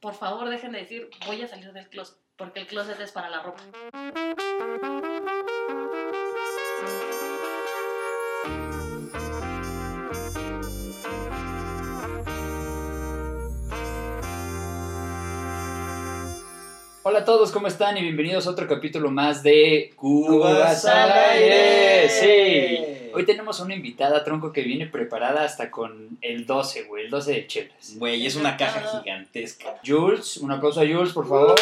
por favor dejen de decir voy a salir del closet, porque el closet es para la ropa. Hola a todos, ¿cómo están? Y bienvenidos a otro capítulo más de Cubas al aire. Sí. Hoy tenemos una invitada, Tronco, que viene preparada hasta con el 12, güey, el 12 de chelas. Güey, es una caja gigantesca. Jules, un aplauso a Jules, por favor.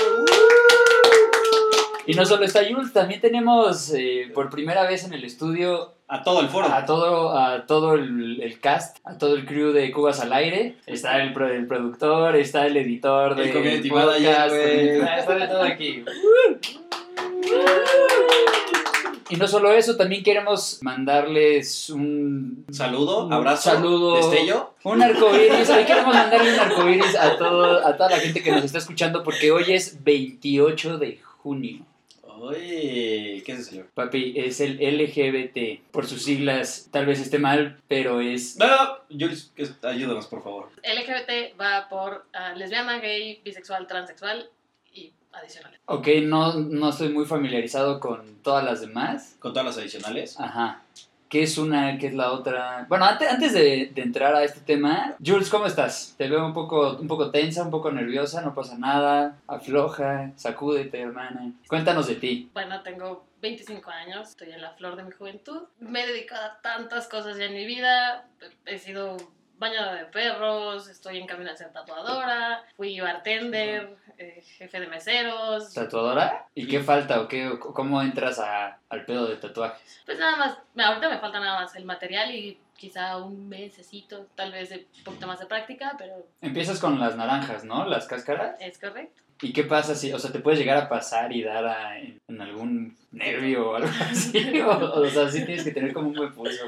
Y no solo está Jules, también tenemos eh, por primera vez en el estudio A todo el foro. a todo, a todo el, el cast, a todo el crew de Cubas al aire. Está el, pro- el productor, está el editor El de community manager, güey. Está de todo aquí. Y no solo eso, también queremos mandarles un Saludo, un abrazo, saludo, destello. un arcoíris. Hoy queremos mandarle un arcoíris a, todo, a toda la gente que nos está escuchando porque hoy es 28 de junio. Oye, ¿qué es ese señor? Papi, es el LGBT. Por sus siglas, tal vez esté mal, pero es. No, Jules, ayúdanos, por favor. LGBT va por ah, lesbiana, gay, bisexual, transexual adicionales. Ok, no, no estoy muy familiarizado con todas las demás. Con todas las adicionales. Ajá. ¿Qué es una? ¿Qué es la otra? Bueno, antes, antes de, de entrar a este tema, Jules, ¿cómo estás? Te veo un poco, un poco tensa, un poco nerviosa, no pasa nada. Afloja, sacúdete, hermana. Cuéntanos de ti. Bueno, tengo 25 años, estoy en la flor de mi juventud. Me he dedicado a tantas cosas ya en mi vida. He sido bañadora de perros, estoy en camino a ser tatuadora, fui bartender, eh, jefe de meseros. ¿Tatuadora? ¿Y qué falta o qué, cómo entras a- al pedo de tatuajes? Pues nada más, ahorita me falta nada más el material y quizá un mesecito, tal vez de un poquito más de práctica, pero Empiezas con las naranjas, ¿no? Las cáscaras. es correcto. ¿Y qué pasa si, o sea, te puedes llegar a pasar y dar a- en, algún nervio o algo así? O, sea, sí tienes que tener como un buen pulso.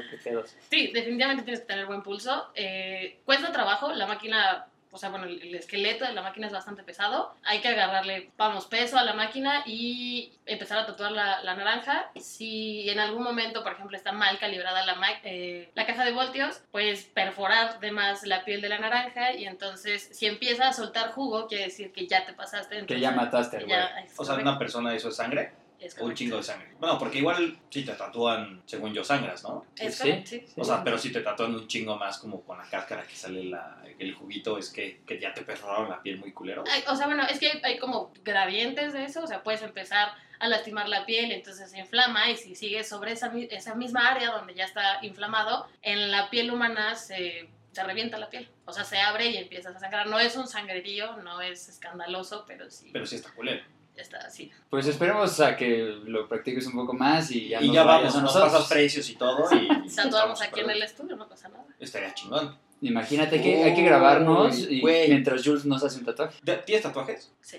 Sí, definitivamente tienes que tener buen pulso. Eh, cuesta trabajo, la máquina, o sea, bueno, el, el esqueleto de la máquina es bastante pesado. Hay que agarrarle, vamos, peso a la máquina y empezar a tatuar la, la naranja. Si en algún momento, por ejemplo, está mal calibrada la, eh, la caja de voltios, pues perforar de más la piel de la naranja y entonces si empieza a soltar jugo, quiere decir que ya te pasaste. Que entonces, ya mataste güey. O sea, una persona, eso es sangre. Es O un chingo de sangre. Bueno, porque igual si te tatúan, según yo, sangras, ¿no? Es Sí. sí. O sea, pero si te tatúan un chingo más como con la cáscara que sale la, el juguito, es que, que ya te perforaron la piel muy culero. Ay, o sea, bueno, es que hay, hay como gradientes de eso, o sea, puedes empezar a lastimar la piel, entonces se inflama y si sigues sobre esa, esa misma área donde ya está inflamado, en la piel humana se, se revienta la piel, o sea, se abre y empiezas a sangrar. No es un sangrerío, no es escandaloso, pero sí Pero sí está culero. Está así. Pues esperemos a que lo practiques un poco más y ya y nos ya vamos, a nos pasas precios y todo. Y Tatuamos estamos aquí en el estudio, no pasa nada. Estaría chingón. Imagínate que hay que grabarnos y güey. mientras Jules nos hace un tatuaje. ¿Te- ¿Tienes tatuajes? Sí.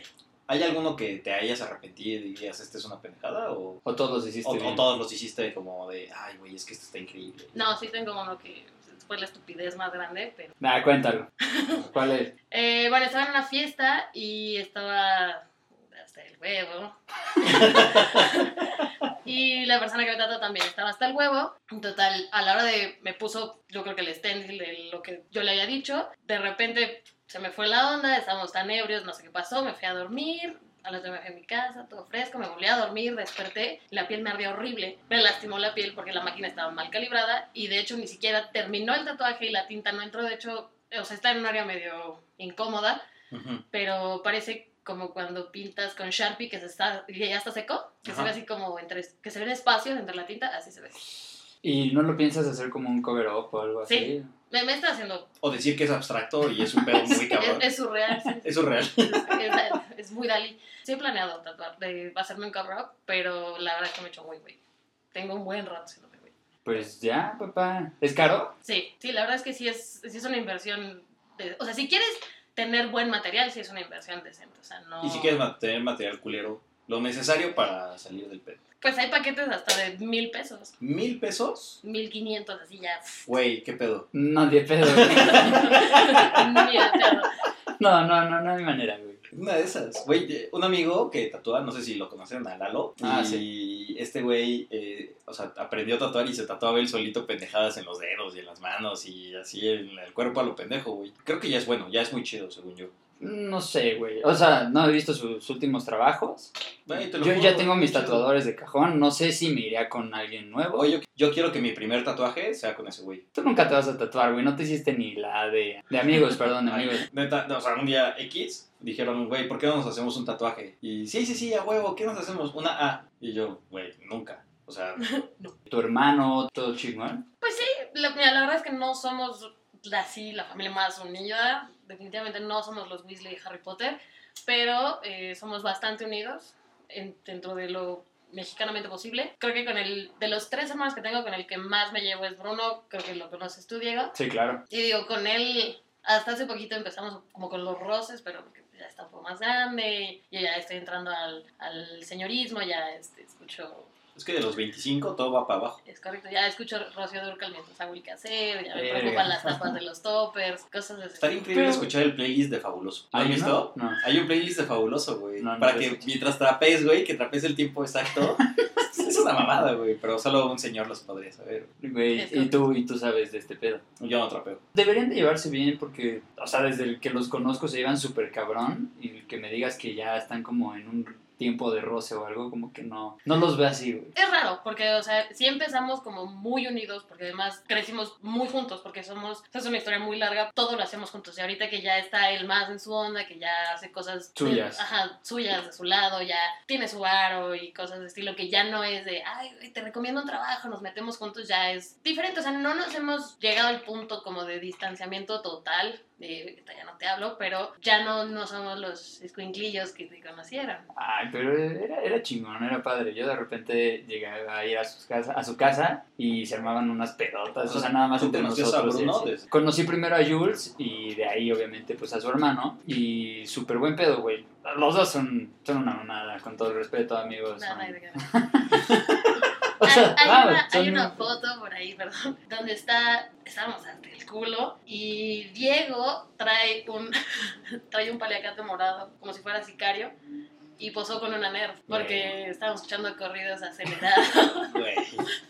¿Hay alguno que te hayas arrepentido y digas, esta es una pendejada? ¿O, O todos los hiciste o- todos los hiciste como de, ay, güey, es que esto está increíble? No, sí tengo uno que fue la estupidez más grande, pero... Nah, cuéntalo. ¿Cuál es? Eh, bueno, estaba en una fiesta y estaba hasta el huevo. y la persona que me trató también estaba hasta el huevo. En total, a la hora de. Me puso, yo creo que el stencil de lo que yo le había dicho. De repente se me fue la onda, estábamos tan ebrios, no sé qué pasó. Me fui a dormir. A las nueve me fui a mi casa, todo fresco, me volví a dormir, desperté, la piel me ardía horrible, me lastimó la piel porque la máquina estaba mal calibrada y de hecho ni siquiera terminó el tatuaje y la tinta no entró, de hecho, o sea, está en un área medio incómoda, Ujú. pero parece como cuando pintas con Sharpie que se está que ya está seco, que se Ajá. ve así como entre que se ven espacios entre la tinta, así se ve. ¿Y no lo piensas hacer como un cover up o algo así? Sí. Me, me está haciendo O decir que es abstracto y es un pedo muy es, cabrón. es surreal, sí. Es real. es, es- es muy Dalí. Sí he planeado tatuar, de hacerme un cover up, pero la verdad es que me he hecho muy güey. Tengo un buen rato haciéndome güey. Pues ya, papá. ¿Es caro? Sí, sí, la verdad es que sí es, sí es una inversión, de- o sea, si quieres tener buen material, sí es una inversión decente, o sea, no... Y si quieres tener material culero, lo necesario para salir del pedo. Pues hay paquetes hasta de mil pesos, ¿Mil pesos? mil quinientos, así ya. Güey, ¿qué pedo? No, pedo. No, no, no, no hay manera, güey. Una de esas. Güey, eh, un amigo que tatúa, no sé si lo conocieron, a Lalo. Ah, y este güey, eh, o sea, aprendió a tatuar y se tatuaba él solito pendejadas en los dedos y en las manos y así en el cuerpo a lo pendejo, güey. Creo que ya es bueno, ya es muy chido, según yo. No sé, güey. O sea, no he visto sus últimos trabajos. Yo juro, ya tengo mis tatuadores de cajón. No sé si me iría con alguien nuevo. Oye, yo, yo quiero que mi primer tatuaje sea con ese güey. Tú nunca te vas a tatuar, güey. No te hiciste ni la de... De amigos, perdón, de amigos. Neta, no, o sea, un día X dijeron, güey, ¿por qué no nos hacemos un tatuaje? Y sí, sí, sí, a huevo, ¿qué nos hacemos? Una A. Y yo, güey, nunca. O sea, Tu hermano, todo chingón. Pues sí, la, mira, la verdad es que no somos así la familia más unida. Definitivamente no somos los Weasley y Harry Potter, pero eh, somos bastante unidos en- dentro de lo mexicanamente posible. Creo que con el de los tres hermanos que tengo, con el que más me llevo es Bruno, creo que lo conoces tú, Diego. Sí, claro. Y digo, con él hasta hace poquito empezamos como con los roces, pero está un poco más grande, y ya estoy entrando al, al señorismo, ya este, escucho es que de los 25 todo va para abajo. es correcto, ya escucho Rocío Durcal mientras hago el quehacer, ya me preocupan las tapas de los toppers, cosas así. Estaría increíble Pero- escuchar el playlist de Fabuloso. ¿Lo has ¿Hay visto? No. Hay un playlist de Fabuloso, güey. No, no para que mientras trapees, güey, que trapees el tiempo exacto. es una mamada, güey. Pero solo un señor los podría saber. Güey, y tú, y tú sabes de este pedo. Yo no trapeo. Deberían de llevarse bien porque, o sea, desde el que los conozco se llevan súper cabrón y el que me digas que ya están como en un tiempo de roce o algo, como que no, no los ve así, güey. Es raro, porque, o sea, sí empezamos como muy unidos, porque además crecimos muy juntos, porque somos, o sea, es una historia muy larga, todo lo hacemos juntos. Y ahorita que ya está él más en su onda, que ya hace cosas Suyas. ajá, suyas de su lado, ya tiene su aro y cosas de estilo, que ya no es de, ay, te recomiendo un trabajo, nos metemos juntos, ya es diferente. O sea, no nos hemos llegado al punto como de distanciamiento total. De, "Ahorita ya no te hablo, pero ya no, no somos los escuinclillos que te conocieron. Ay, pero era, era chingón, era padre. Yo de repente llegué a ir a, sus casa, a su casa y se armaban unas pedotas, o sea, nada más ¿Tú entre nosotros. Bruno Conocí primero a Jules y de ahí, obviamente, pues a su hermano. Y súper buen pedo, güey. Los dos son, son una mamada, con todo el respeto, amigos. Nada, son- nada, nada. O sea, hay, una, hay una foto por ahí, perdón, donde está, estábamos ante el culo y Diego trae un, trae un paliacate morado, como si fuera sicario, y posó con una nerf, porque estábamos escuchando corridos acelerados. Güey,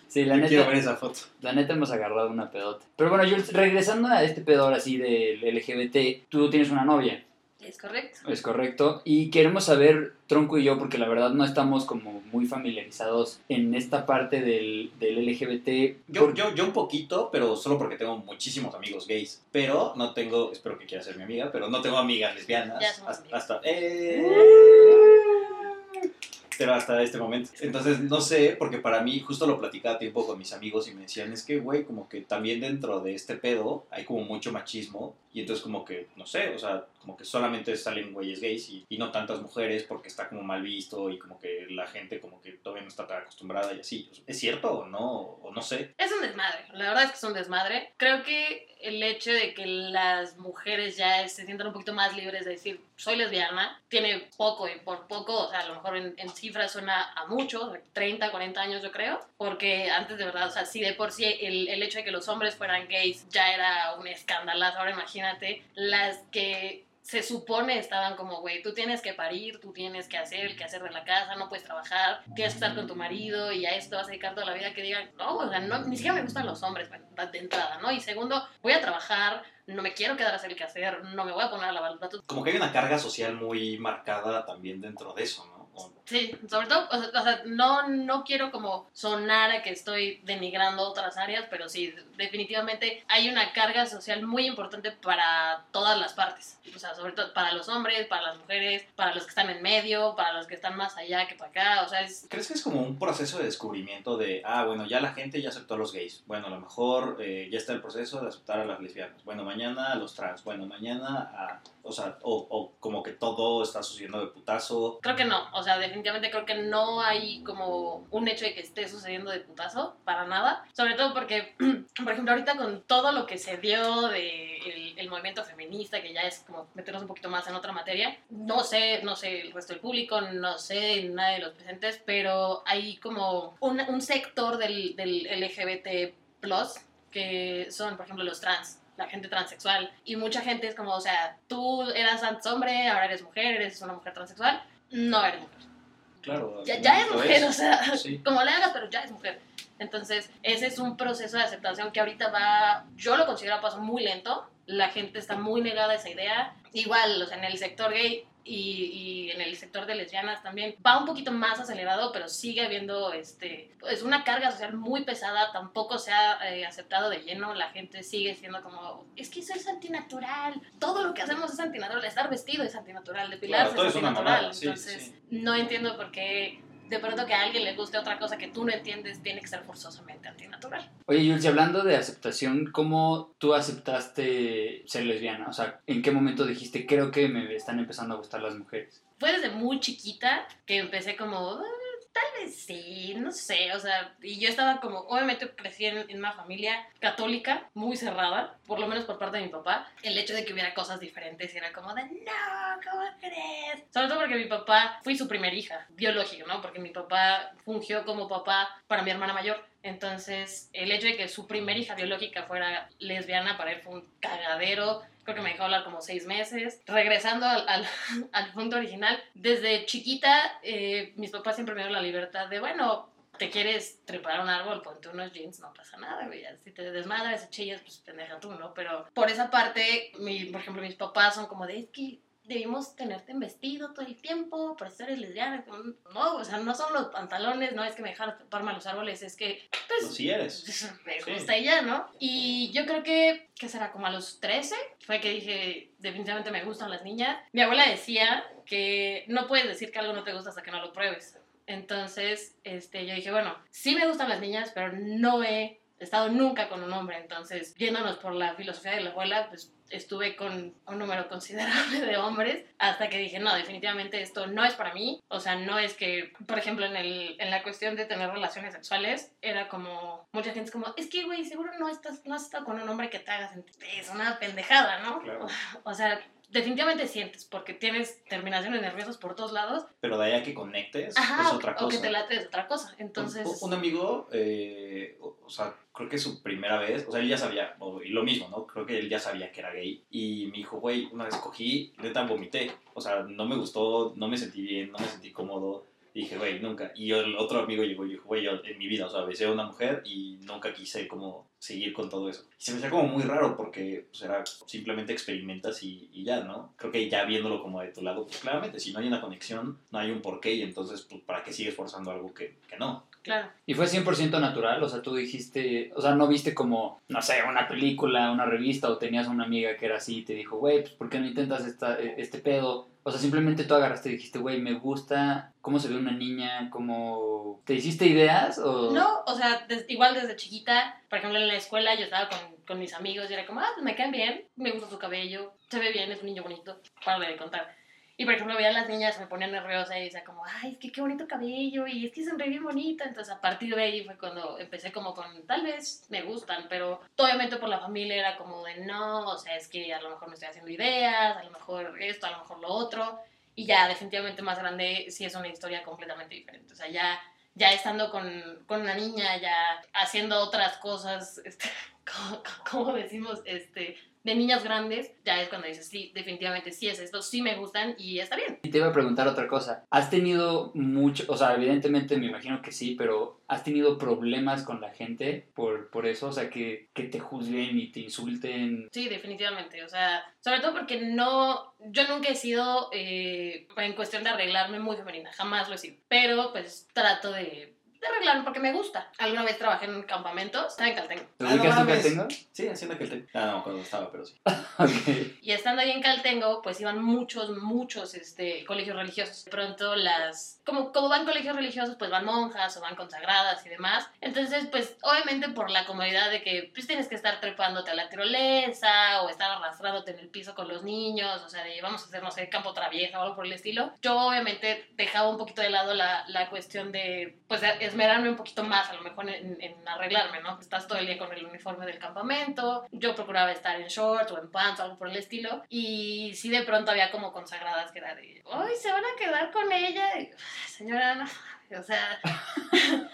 Sí, la yo quiero ver neta, esa foto. la neta hemos agarrado una pedota. Pero bueno, Jules, regresando a este pedo ahora sí del LGBT, tú tienes una novia. Es correcto. Es correcto. Y queremos saber, Tronco y yo, porque la verdad no estamos como muy familiarizados en esta parte del, del LGBT. Yo, por- yo, yo un poquito, pero solo porque tengo muchísimos amigos gays. Pero no tengo, espero que quiera ser mi amiga, pero no tengo amigas lesbianas. Ya somos hasta, hasta- ¡eh! Pero hasta este momento. Entonces, no sé, porque para mí, justo lo platicaba tiempo con mis amigos y me decían, es que, güey, como que también dentro de este pedo hay como mucho machismo y entonces como que, no sé, o sea, como que solamente salen güeyes gays y, y no tantas mujeres porque está como mal visto y como que la gente como que todavía no está tan acostumbrada y así. ¿Es cierto o no? O no sé. Es un desmadre, la verdad es que es un desmadre. Creo que el hecho de que las mujeres ya se sientan un poquito más libres de decir soy lesbiana, tiene poco y por poco, o sea, a lo mejor en, cifras suena a mucho, o sea, 30, 40 años yo creo, porque antes de verdad, o sea, si de por sí el, el hecho de que los hombres fueran gays ya era un escandalazo, ahora imagínate las que se supone estaban como, güey, tú tienes que parir, tú tienes que hacer el quehacer de la casa, no puedes trabajar, tienes que estar con tu marido y a esto vas a dedicar toda la vida, que digan, no, o sea, no, ni siquiera me gustan los hombres de entrada, ¿no? Y segundo, voy a trabajar, no me quiero quedar a hacer el quehacer, no me voy a poner a lavar los platos. Como que hay una carga social muy marcada también dentro de eso, ¿no? Sí, sobre todo, o sea, o sea, no, no quiero como sonar a que estoy denigrando otras áreas, pero sí, definitivamente hay una carga social muy importante para todas las partes. O sea, sobre todo para los hombres, para las mujeres, para los que están en medio, para los que están más allá que para acá. O sea, es, ¿Crees que es como un proceso de descubrimiento de, ah, bueno, ya la gente ya aceptó a los gays? Bueno, a lo mejor eh, ya está el proceso de aceptar a las lesbianas. Bueno, mañana a los trans. Bueno, mañana a... O sea, o, o como que todo está sucediendo de putazo. Creo que no, o sea, definitivamente creo que no hay como un hecho de que esté sucediendo de putazo, para nada. Sobre todo porque, por ejemplo, ahorita con todo lo que se dio de el, el movimiento feminista, que ya es como meternos un poquito más en otra materia, no sé, no sé el resto del público, no sé nada de los presentes, pero hay como un, un sector del, del LGBT+, que son, por ejemplo, los trans la gente transexual y mucha gente es como, o sea, tú eras antes hombre, ahora eres mujer, eres una mujer transexual, no eres mujer. Claro. Ya, ya es mujer, o sea, Sí. como le hagas, pero ya es mujer. Entonces, ese es un proceso de aceptación que ahorita va, yo lo considero a paso muy lento. La gente está muy negada a esa idea. Igual, o sea, en el sector gay y, y, en el sector de lesbianas también va un poquito más acelerado, pero sigue habiendo este, pues una carga social muy pesada, tampoco se ha eh, aceptado de lleno, la gente sigue siendo como, es que eso es antinatural, todo lo que hacemos es antinatural, estar vestido es antinatural, depilarse Claro, es antinatural, mamada, sí, entonces sí. no entiendo por qué de pronto que a alguien le guste otra cosa que tú no entiendes tiene que ser forzosamente antinatural. Oye, Jules, y hablando de aceptación, ¿cómo tú aceptaste ser lesbiana? O sea, ¿en qué momento dijiste, creo que me están empezando a gustar las mujeres? Fue desde muy chiquita que empecé como, "Ah, tal vez sí, no sé, o sea, y yo estaba como, obviamente crecí en, en una familia católica muy cerrada, por lo menos por parte de mi papá. El hecho de que hubiera cosas diferentes era como de, no, ¿cómo crees? Sobre todo porque mi papá, fui su primer hija, biológica, ¿no? Porque mi papá fungió como papá para mi hermana mayor. Entonces, el hecho de que su primer hija biológica fuera lesbiana para él fue un cagadero. Creo que me dejó hablar como seis meses. Regresando al, al, al punto original, desde chiquita eh, mis papás siempre me dieron la libertad de, bueno, te quieres trepar a un árbol, ponte unos jeans, no pasa nada, güey. Si te desmadras, chillas, pues pendeja tú, ¿no? Pero por esa parte, mi, por ejemplo, mis papás son como de, es que debimos tenerte en vestido todo el tiempo, por eso eres lesbiana. No, o sea, no son los pantalones, no es que me dejaron treparme a los árboles, es que, pues, sí eres. me Sí. gusta y ya, ¿no? Y yo creo que, ¿qué será? Como a los 13 fue que dije, definitivamente me gustan las niñas. Mi abuela decía que no puedes decir que algo no te gusta hasta que no lo pruebes. Entonces, este, yo dije, bueno, sí me gustan las niñas, pero no he estado nunca con un hombre. Entonces, yéndonos por la filosofía de la abuela, pues estuve con un número considerable de hombres hasta que dije, no, definitivamente esto no es para mí. O sea, no es que, por ejemplo, en, el, en la cuestión de tener relaciones sexuales, era como, mucha gente es como, es que, güey, seguro no, estás, no has estado con un hombre que te haga sentir. Es una pendejada, ¿no? Claro. O sea, definitivamente sientes porque tienes terminaciones nerviosas por todos lados. Pero de ahí a que conectes Ajá, es o- otra o cosa. que te late es otra cosa. Entonces, Un, un amigo, eh, o, o sea, creo que su primera vez, o sea, él ya sabía, o- y lo mismo, ¿no? Creo que él ya sabía que era gay. Y me dijo, güey, una vez cogí, neta vomité. O sea, no me gustó, no me sentí bien, no me sentí cómodo. Y dije, güey, nunca. Y el otro amigo llegó y dijo, güey, yo en mi vida, o sea, besé a una mujer y nunca quise como seguir con todo eso. Y se me hacía como muy raro porque pues, era simplemente experimentas y, y ya, ¿no? Creo que ya viéndolo como de tu lado, pues claramente, si no hay una conexión, no hay un porqué y entonces, pues, ¿para qué sigues forzando algo que, que no? claro. ¿Y fue 100% natural? O sea, tú dijiste, o sea, no viste como, no sé, una película, una revista o tenías una amiga que era así y te dijo, güey, pues ¿por qué no intentas esta, eh, este pedo? O sea, simplemente tú agarraste y dijiste, güey, me gusta cómo se ve una niña, cómo... ¿Te hiciste ideas o...? No, o sea, igual desde chiquita, por ejemplo, en la escuela yo estaba con, con mis amigos y era como, ah, pues me caen bien, me gusta su cabello, se ve bien, es un niño bonito, para de contar. Y por ejemplo, veía a las niñas, me ponían nerviosa y decía como, ay, es que qué bonito cabello y es que sonríe bien bonita. Entonces, a partir de ahí fue cuando empecé como con, tal vez me gustan, pero obviamente por la familia era como de, no, o sea, es que a lo mejor me estoy haciendo ideas, a lo mejor esto, a lo mejor lo otro. Y ya, definitivamente más grande, sí es una historia completamente diferente. O sea, ya ya estando con, con una niña, ya haciendo otras cosas, este, como, como decimos, este, de niñas grandes, ya es cuando dices, sí, definitivamente sí es esto, sí me gustan y está bien. Y te iba a preguntar otra cosa. ¿Has tenido mucho, o sea, evidentemente me imagino que sí, pero ¿has tenido problemas con la gente por, por eso? O sea, que, que te juzguen y te insulten. Sí, definitivamente, o sea, sobre todo porque no, yo nunca he sido, eh, en cuestión de arreglarme muy femenina, jamás lo he sido, pero pues trato de, de arreglarme porque me gusta. Alguna vez trabajé en campamentos, estaba en Caltengo. ¿Te Ah, no ubicas en mames. Caltengo? Sí, haciendo que el Ah, no, cuando estaba, pero sí. Ok. Y estando ahí en Caltengo, pues iban muchos, muchos este, colegios religiosos. De pronto las... Como, como van colegios religiosos, pues van monjas o van consagradas y demás. Entonces, pues obviamente por la comodidad de que pues tienes que estar trepándote a la tirolesa o estar arrastrándote en el piso con los niños, o sea, de vamos a hacer, no sé, campo traviesa o algo por el estilo. Yo obviamente dejaba un poquito de lado la, la cuestión de, pues, esmerarme un poquito más, a lo mejor en, en arreglarme, ¿no? Estás todo el día con el uniforme del campamento. Yo procuraba estar en shorts o en pants o algo por el estilo. Y sí, de pronto había como consagradas que era de, ¡ay, se van a quedar con ella! Y, Señora, no. O sea,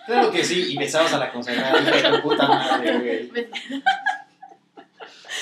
Claro que sí, y besabas a la consagrada, hija de tu puta madre, güey.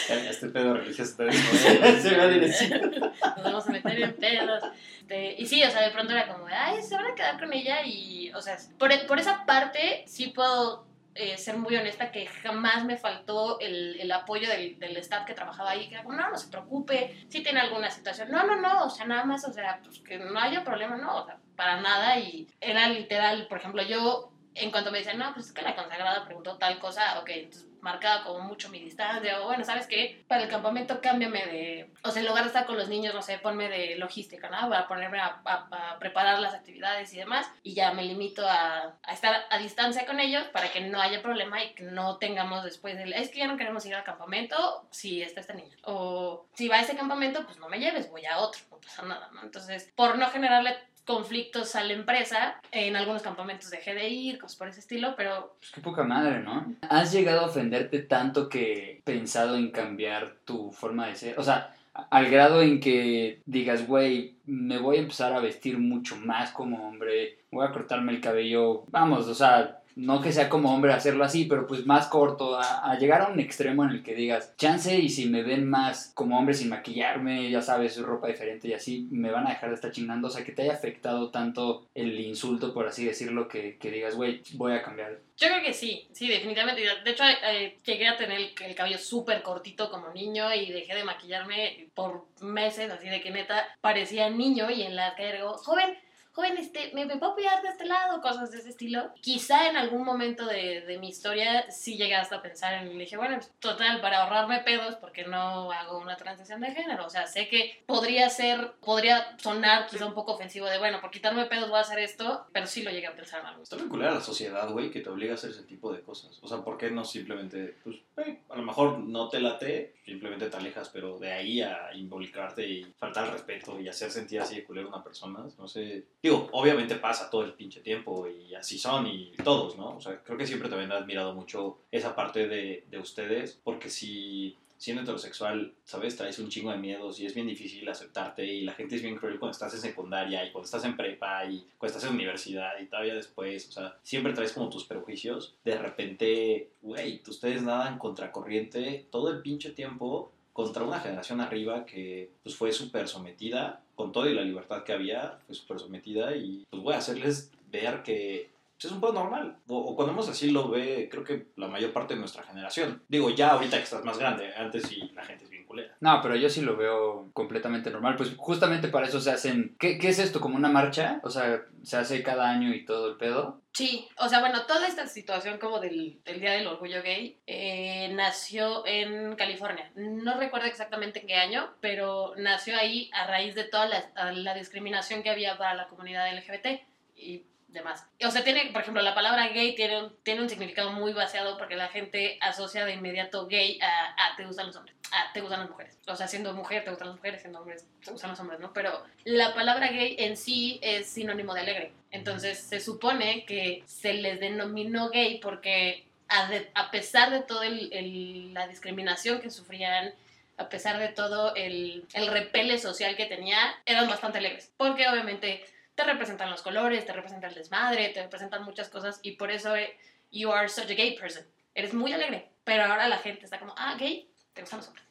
Este pedo religioso te Se va a decir. nos vamos a meter en pedos. Este, y sí, o sea, de pronto era como, ay, se van a quedar con ella y, o sea, por, por esa parte sí puedo eh, ser muy honesta que jamás me faltó el, el apoyo del, del staff que trabajaba ahí, que era como, no, no se preocupe, si tiene alguna situación, no, no, no, o sea, nada más, o sea, pues que no haya problema, no, o sea, para nada, y era literal, por ejemplo, yo, en cuanto me decían, no, pues es que la consagrada preguntó tal cosa, ok, entonces marcaba como mucho mi distancia, o bueno, ¿sabes qué? Para el campamento cámbiame de, o sea, en lugar de estar con los niños, no sé, ponme de logística, ¿no? Para ponerme a, preparar las actividades y demás, y ya me limito a, estar a distancia con ellos para que no haya problema y que no tengamos después del, es que ya no queremos ir al campamento si está este niño, o si va a ese campamento, pues no me lleves, voy a otro, no pasa nada, ¿no? Entonces, por no generarle conflictos a la empresa, en algunos campamentos dejé de ir, cosas por ese estilo, pero Pues qué poca madre, ¿no? ¿Has llegado a ofenderte tanto que pensado en cambiar tu forma de ser? O sea, al grado en que digas, güey, me voy a empezar a vestir mucho más como hombre, voy a cortarme el cabello, vamos, o sea, no que sea como hombre hacerlo así, pero pues más corto, a, llegar a un extremo en el que digas, chance y si me ven más como hombre sin maquillarme, ya sabes, ropa diferente y así, me van a dejar de estar chingando, o sea, que te haya afectado tanto el insulto, por así decirlo, que, que digas, güey, voy a cambiar. Yo creo que sí, sí, definitivamente. De hecho, eh, llegué a tener el, el cabello súper cortito como niño y dejé de maquillarme por meses, así de que neta parecía niño y en la digo, joven, joven, este, ¿me, me puedo cuidar de este lado? Cosas de ese estilo. Quizá en algún momento de, de mi historia sí llegué hasta a pensar en, le dije, bueno, pues, total, para ahorrarme pedos, porque no hago una transición de género? O sea, sé que podría ser, podría sonar quizá un poco ofensivo de, bueno, por quitarme pedos voy a hacer esto, pero sí lo llegué a pensar en algo. Está vinculada a la sociedad, güey, que te obliga a hacer ese tipo de cosas. O sea, ¿por qué no simplemente, pues, eh, a lo mejor no te late, simplemente te alejas, pero de ahí a involucrarte y faltar al respeto y hacer sentir así de culero a una persona, no sé. Digo, obviamente pasa todo el pinche tiempo y así son y todos, ¿no? O sea, creo que siempre también he admirado mucho esa parte de, de ustedes, porque si siendo heterosexual, ¿sabes? Traes un chingo de miedos y es bien difícil aceptarte y la gente es bien cruel cuando estás en secundaria y cuando estás en prepa y cuando estás en universidad y todavía después, o sea, siempre traes como tus prejuicios. De repente, güey, ustedes nadan contracorriente todo el pinche tiempo contra una generación arriba que pues fue súper sometida, con toda y la libertad que había, fue súper sometida y pues voy a hacerles ver que pues, es un poco normal. O, o cuando menos así lo ve, creo que la mayor parte de nuestra generación. Digo, ya ahorita que estás más grande, antes sí la gente es bien culera. No, pero yo sí lo veo completamente normal. Pues justamente para eso se hacen. ¿Qué, qué es esto? ¿Como una marcha? O sea, se hace cada año y todo el pedo. Sí, o sea, bueno, toda esta situación como del, del Día del Orgullo Gay eh, nació en California. No recuerdo exactamente en qué año, pero nació ahí a raíz de toda la, la discriminación que había para la comunidad LGBT y demás. O sea, tiene, por ejemplo, la palabra gay tiene un, tiene un significado muy vaciado porque la gente asocia de inmediato gay a, a te gustan los hombres, a te gustan las mujeres. O sea, siendo mujer te gustan las mujeres, siendo hombres te gustan los hombres, ¿no? Pero la palabra gay en sí es sinónimo de alegre. Entonces se supone que se les denominó gay porque a, de- a pesar de toda la discriminación que sufrían, a pesar de todo el, el repele social que tenía, eran bastante alegres. Porque obviamente te representan los colores, te representan el desmadre, te representan muchas cosas y por eso eh, you are such a gay person. Eres muy alegre. Pero ahora la gente está como, ah, gay, te gustan los hombres.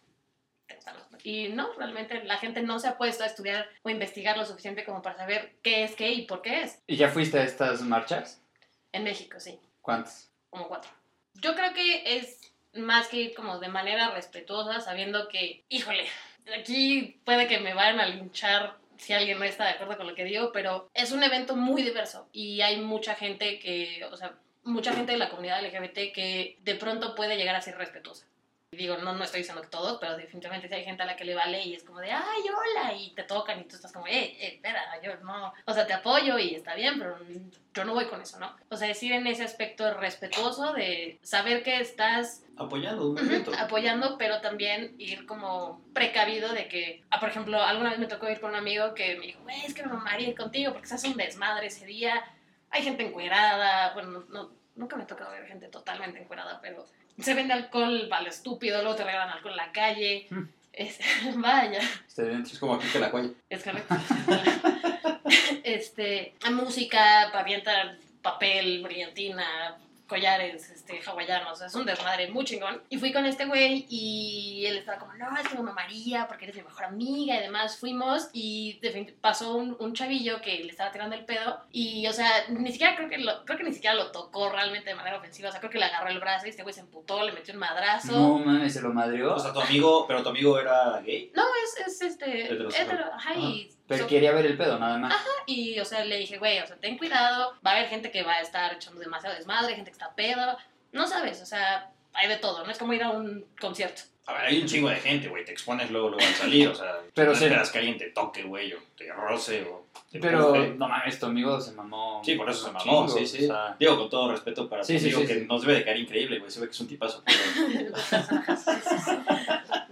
Te gustan los hombres. Y no, realmente la gente no se ha puesto a estudiar o investigar lo suficiente como para saber qué es gay y por qué es. ¿Y ya fuiste a estas marchas? En México, sí, ¿Cuántas? como cuatro. Yo creo que es más que ir como de manera respetuosa, sabiendo que, híjole, aquí puede que me vayan a linchar si alguien no está de acuerdo con lo que digo, pero es un evento muy diverso y hay mucha gente que, o sea, mucha gente de la comunidad LGBT que de pronto puede llegar a ser respetuosa. Digo, no, no estoy diciendo que todos, pero definitivamente sí hay gente a la que le vale y es como de, ay, hola, y te tocan y tú estás como, eh, eh, espera, yo no, o sea, te apoyo y está bien, pero yo no voy con eso, ¿no? O sea, decir en ese aspecto respetuoso de saber que estás Apoyando un movimiento. apoyando, pero también ir como precavido de que, ah, por ejemplo, alguna vez me tocó ir con un amigo que me dijo, es que me mamaría ir contigo porque se hace un desmadre ese día, hay gente encuerada, bueno, no, no- nunca me ha tocado ver gente totalmente encuerada, pero se vende alcohol, vale, estúpido, luego te regalan alcohol en la calle, Mm. es- vaya, dentro. Es como aquí que la cuella. es correcto. este, música, pavientan papel, brillantina, collares este, hawaianos, es un desmadre muy chingón. Y fui con este güey y él estaba como, no, es que me mamaría porque eres mi mejor amiga y demás. Fuimos y definitivamente pasó un, un chavillo que le estaba tirando el pedo y, o sea, ni siquiera creo que, lo, creo que ni siquiera lo tocó realmente de manera ofensiva, o sea, creo que le agarró el brazo y este güey se emputó, le metió un madrazo. No mames, se lo madrió. O sea, tu amigo, pero tu amigo era gay. No, es, es este. Hetero, ajá, y, Pero so- quería ver el pedo, nada más. y, o sea, le dije, güey, o sea, ten cuidado. Va a haber gente que va a estar echando demasiado desmadre, gente que está pedo. No sabes, o sea, hay de todo, no es como ir a un concierto. A ver, hay un chingo de gente, güey. Te expones luego, luego al salir. O sea, Pero no sí. esperas que alguien te toque, güey, o te roce o te Pero, empuje. no mames, tu amigo se mamó. Sí, por eso se mamó, chingo, sí, sí. o sea, Digo, con todo respeto para Sí, tu sí, amigo, sí, que sí. nos debe de caer increíble, güey. Se ve que es un tipazo. Pero...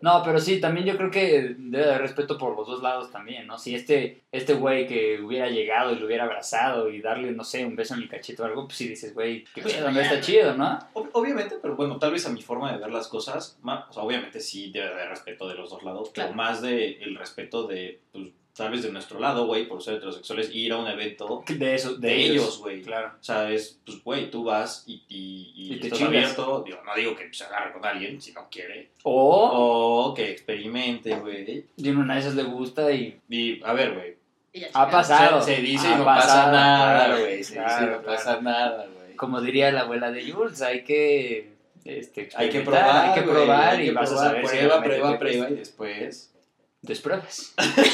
No, pero sí, también yo creo que debe haber respeto por los dos lados también, ¿no? Si este este güey que hubiera llegado y lo hubiera abrazado y darle, no sé, un beso en el cachito o algo, pues sí dices, güey, qué Pues pedo, no está chido, ¿no? Ob- Obviamente, pero bueno, tal vez a mi forma de ver las cosas, ma- o sea, obviamente sí debe haber respeto de los dos lados, pero Claro. más de el respeto de, pues, tal vez de nuestro lado, güey, por ser heterosexuales, ir a un evento De eso, de, de, ellos, güey. Claro. O sea, es, pues, güey, tú vas y, y, y Y te estás chingas. abierto. Digo, no digo que se agarre con alguien si no quiere. O O que experimente, güey. de una de esas le gusta y Y, a ver, güey. Y ha pasado. Se, se dice Ha y no pasado, pasa nada, claro, güey. Se dice y claro, no claro. pasa nada, güey. como diría la abuela de Jules, hay que este, Hay que probar, hay que probar hay y que vas probar, a saber si Prueba, realmente prueba, prueba y después... Despruebas. Imbécil.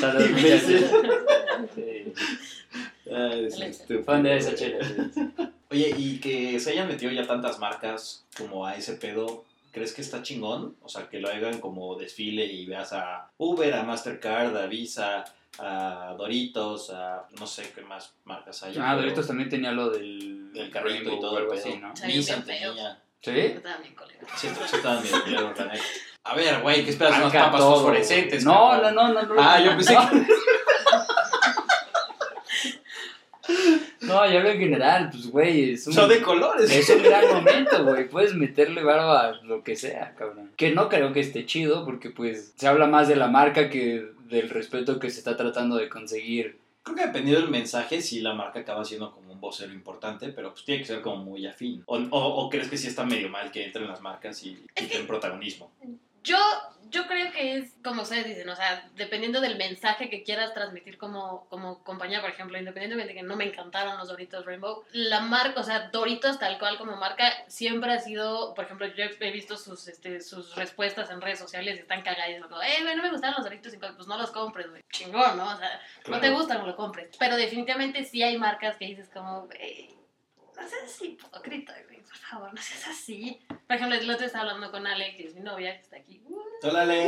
Saludos, muchachos. Sí. Ay, es estúpido, Fan de esa chela. Oye, y que se hayan metido ya tantas marcas como a ese pedo, ¿crees que está chingón? O sea, que lo hagan como desfile y veas a Uber, a Mastercard, a Visa, a Doritos, a no sé qué más marcas hay. Ah, pero Doritos también tenía lo del, El carrito y todo el pedo. así, ¿no? Feo. tenía. ¿Sí? Estaba bien, colega. Sí, la neta. A ver, güey, ¿qué esperas? Unas papas todo, fosforescentes. No, no, no, no, no. Ah, yo pensé no. que... No, yo hablo en general, pues, güey, es un, Son de colores. es un gran momento, güey. Puedes meterle barro a lo que sea, cabrón. Que no creo que esté chido, porque, pues, se habla más de la marca que del respeto que se está tratando de conseguir. Creo que dependiendo del mensaje, sí la marca acaba siendo como vocero importante, pero pues tiene que ser como muy afín. ¿O, o, o crees que sí está medio mal que entren las marcas y quiten protagonismo? Yo, yo creo que es como ustedes dicen, o sea, dependiendo del mensaje que quieras transmitir como, como compañía, por ejemplo, independientemente de que no me encantaron los Doritos Rainbow, la marca, o sea, Doritos tal cual como marca siempre ha sido, por ejemplo, yo he visto sus, este, sus respuestas en redes sociales y están cagadas, como, eh, no me gustaron los Doritos, y pues no los compres, güey, chingón, ¿no? O sea, no te gustan, no lo compres. Pero definitivamente sí hay marcas que dices como, güey, no seas así hipócrita, güey, por favor, no seas así. Por ejemplo, el otro estaba hablando con Alex, que es mi novia, que está aquí. ¡Órale!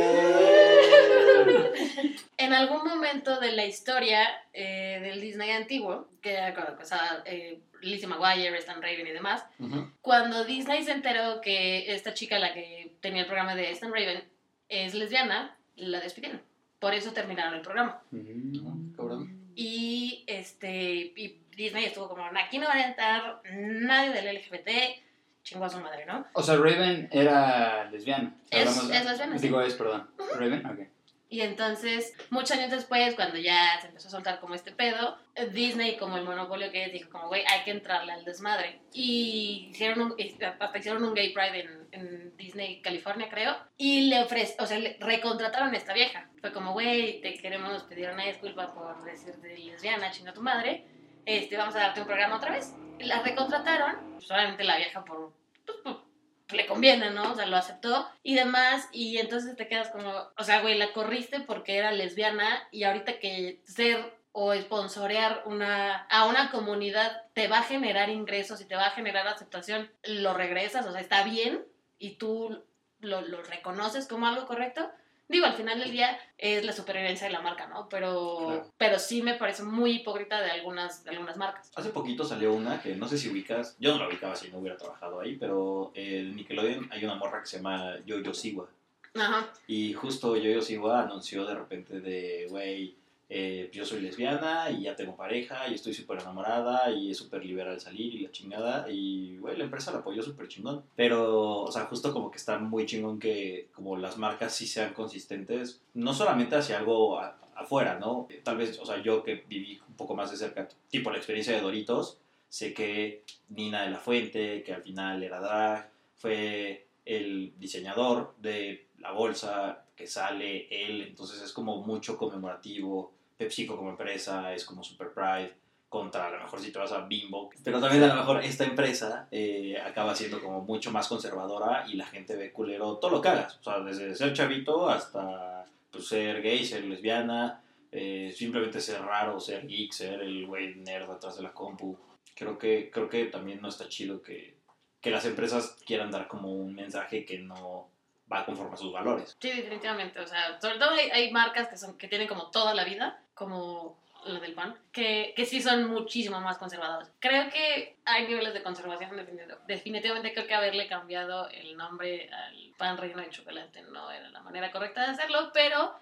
En algún momento de la historia eh, del Disney antiguo, que o sea, eh, Lizzie McGuire, Stan Raven y demás, Ujú. cuando Disney se enteró que esta chica, la que tenía el programa de Stan Raven, es lesbiana, la despidieron. Por eso terminaron el programa. Mm. Cabrón. Y este y Disney estuvo como, aquí no va a entrar nadie del LGBT, chingó a su madre, ¿no? O sea, Raven era lesbiana. Es- Hablamos- es lesbiana. Digo, es, perdón. Raven, ok. Y entonces, muchos años después, cuando ya se empezó a soltar como este pedo, Disney, como el monopolio que es, dijo como, güey, hay que entrarle al desmadre. Y hicieron un, hasta hicieron un gay pride en, en Disney, California, creo. Y le ofrecen, o sea, le recontrataron a esta vieja. Fue como, güey, te queremos pedir una disculpa por decirte lesbiana, chinga tu madre. Este, vamos a darte un programa otra vez. La recontrataron, solamente la vieja por, pues, por le conviene, ¿no? O sea, lo aceptó y demás, y entonces te quedas como, o sea, güey, la corriste porque era lesbiana y ahorita que ser o sponsorear una, a una comunidad te va a generar ingresos y te va a generar aceptación, lo regresas, o sea, está bien y tú lo, lo reconoces como algo correcto. Digo, al final del día es la supervivencia de la marca, ¿no? Pero, Claro. pero sí me parece muy hipócrita de algunas, de algunas marcas. Hace poquito salió una que no sé si ubicas, yo no la ubicaba si no hubiera trabajado ahí, pero en Nickelodeon hay una morra que se llama Yo-Yo Siwa. Ajá. Y justo Yo-Yo Siwa anunció de repente de, güey, eh, yo soy lesbiana y ya tengo pareja y estoy súper enamorada y es súper liberal salir y la chingada. Y, güey, la empresa la apoyó súper chingón. Pero, o sea, justo como que está muy chingón que como las marcas sí sean consistentes, no solamente hacia algo a- afuera, ¿no? Tal vez, o sea, yo que viví un poco más de cerca, tipo la experiencia de Doritos, sé que Nina de la Fuente, que al final era drag, fue el diseñador de la bolsa que sale él, entonces es como mucho conmemorativo. PepsiCo como empresa es como Super Pride contra a lo mejor si te vas a Bimbo. Pero también a lo mejor esta empresa eh, acaba siendo como mucho más conservadora y la gente ve culero todo lo que hagas. O sea, desde ser chavito hasta pues, ser gay, ser lesbiana, eh, simplemente ser raro, ser geek, ser el güey nerd atrás de la compu. Creo que, creo que también no está chido que, que las empresas quieran dar como un mensaje que no va conforme a sus valores. Sí, definitivamente. O sea, sobre todo hay, hay marcas que, son, que tienen como toda la vida, como lo del pan, que, que sí son muchísimo más conservadoras. Creo que hay niveles de conservación, definitivamente. definitivamente creo que haberle cambiado el nombre al pan relleno de chocolate no era la manera correcta de hacerlo, pero.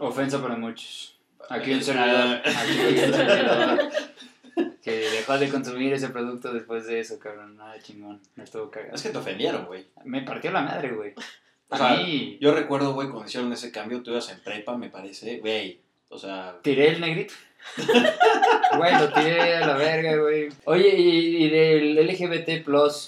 Ofensa para muchos. Aquí un servidor. Aquí un servidor. Que dejó de consumir ese producto después de eso, cabrón. Nada chingón. Me estuvo cagado. Es que te ofendieron, güey. Me partió la madre, güey. O sea, mí. Yo recuerdo, güey, cuando hicieron ese cambio, tú ibas en prepa, me parece, güey. O sea, Tiré el negrito. Güey, lo tiré a la verga, güey. Oye, y, y del LGBT,